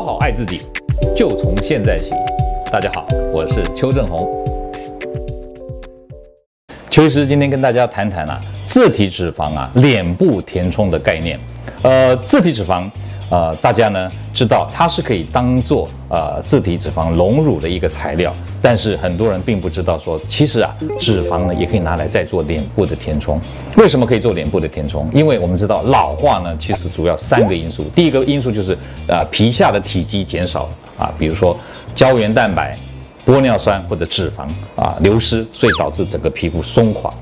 好好爱自己，就从现在起。大家好，我是邱正洪。邱医师今天跟大家谈谈啊，自体脂肪啊，脸部填充的概念。呃，自体脂肪。呃，大家呢知道它是可以当做呃自体脂肪隆乳的一个材料，但是很多人并不知道说，其实啊脂肪呢也可以拿来再做脸部的填充。为什么可以做脸部的填充？因为我们知道老化呢其实主要三个因素，第一个因素就是呃皮下的体积减少啊，比如说胶原蛋白、玻尿酸或者脂肪啊流失，所以导致整个皮肤松垮。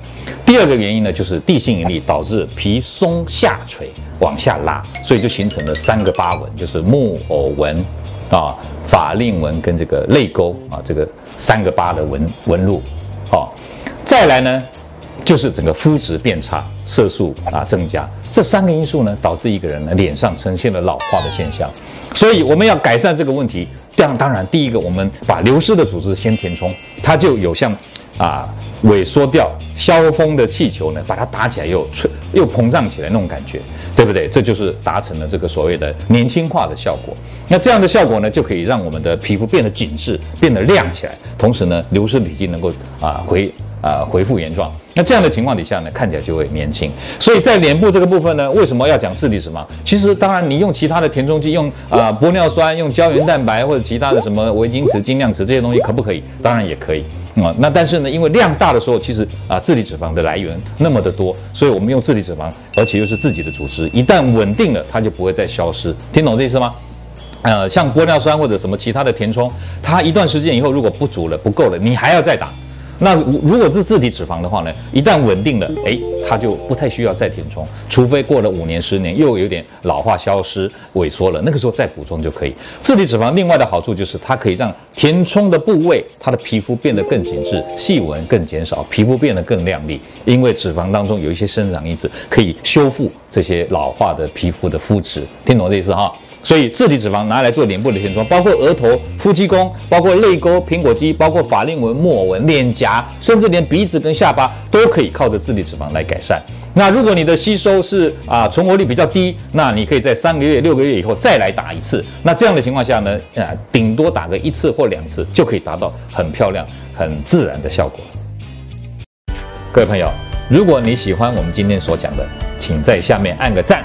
第二个原因呢就是地心引力导致皮松下垂。往下拉，所以就形成了三个疤纹，就是木偶纹啊、法令纹跟这个泪沟啊，这个三个疤的纹纹路。好，再来呢，就是整个肤质变差，色素啊增加，这三个因素呢，导致一个人呢脸上呈现了老化的现象。所以我们要改善这个问题，当当然第一个，我们把流失的组织先填充，它就有像啊。萎缩掉、消风的气球呢，把它打起来又吹又膨胀起来那种感觉，对不对？这就是达成了这个所谓的年轻化的效果。那这样的效果呢，就可以让我们的皮肤变得紧致、变得亮起来，同时呢，流失体积能够啊回啊恢复原状。那这样的情况底下呢，看起来就会年轻。所以在脸部这个部分呢，为什么要讲质地脂肪？其实当然你用其他的填充剂，用啊玻尿酸、用胶原蛋白或者其他的什么维晶瓷、精量瓷这些东西可不可以？当然也可以。啊，那但是呢，因为量大的时候，其实啊，自体脂肪的来源那么的多，所以我们用自体脂肪，而且又是自己的组织，一旦稳定了，它就不会再消失。听懂这意思吗？呃，像玻尿酸或者什么其他的填充，它一段时间以后如果不足了、不够了，你还要再打。那如果是自体脂肪的话呢，一旦稳定了，诶，它就不太需要再填充，除非过了五年、十年又有点老化、消失、萎缩了，那个时候再补充就可以。自体脂肪另外的好处就是它可以让填充的部位，它的皮肤变得更紧致，细纹更减少，皮肤变得更亮丽。因为脂肪当中有一些生长因子，可以修复这些老化的皮肤的肤质。听懂这意思哈？所以，自体脂肪拿来做脸部的填充，包括额头、夫妻宫，包括泪沟、苹果肌，包括法令纹、木偶纹、脸颊，甚至连鼻子跟下巴都可以靠着自体脂肪来改善。那如果你的吸收是啊存活率比较低，那你可以在三个月、六个月以后再来打一次。那这样的情况下呢，啊，顶多打个一次或两次就可以达到很漂亮、很自然的效果。各位朋友，如果你喜欢我们今天所讲的，请在下面按个赞。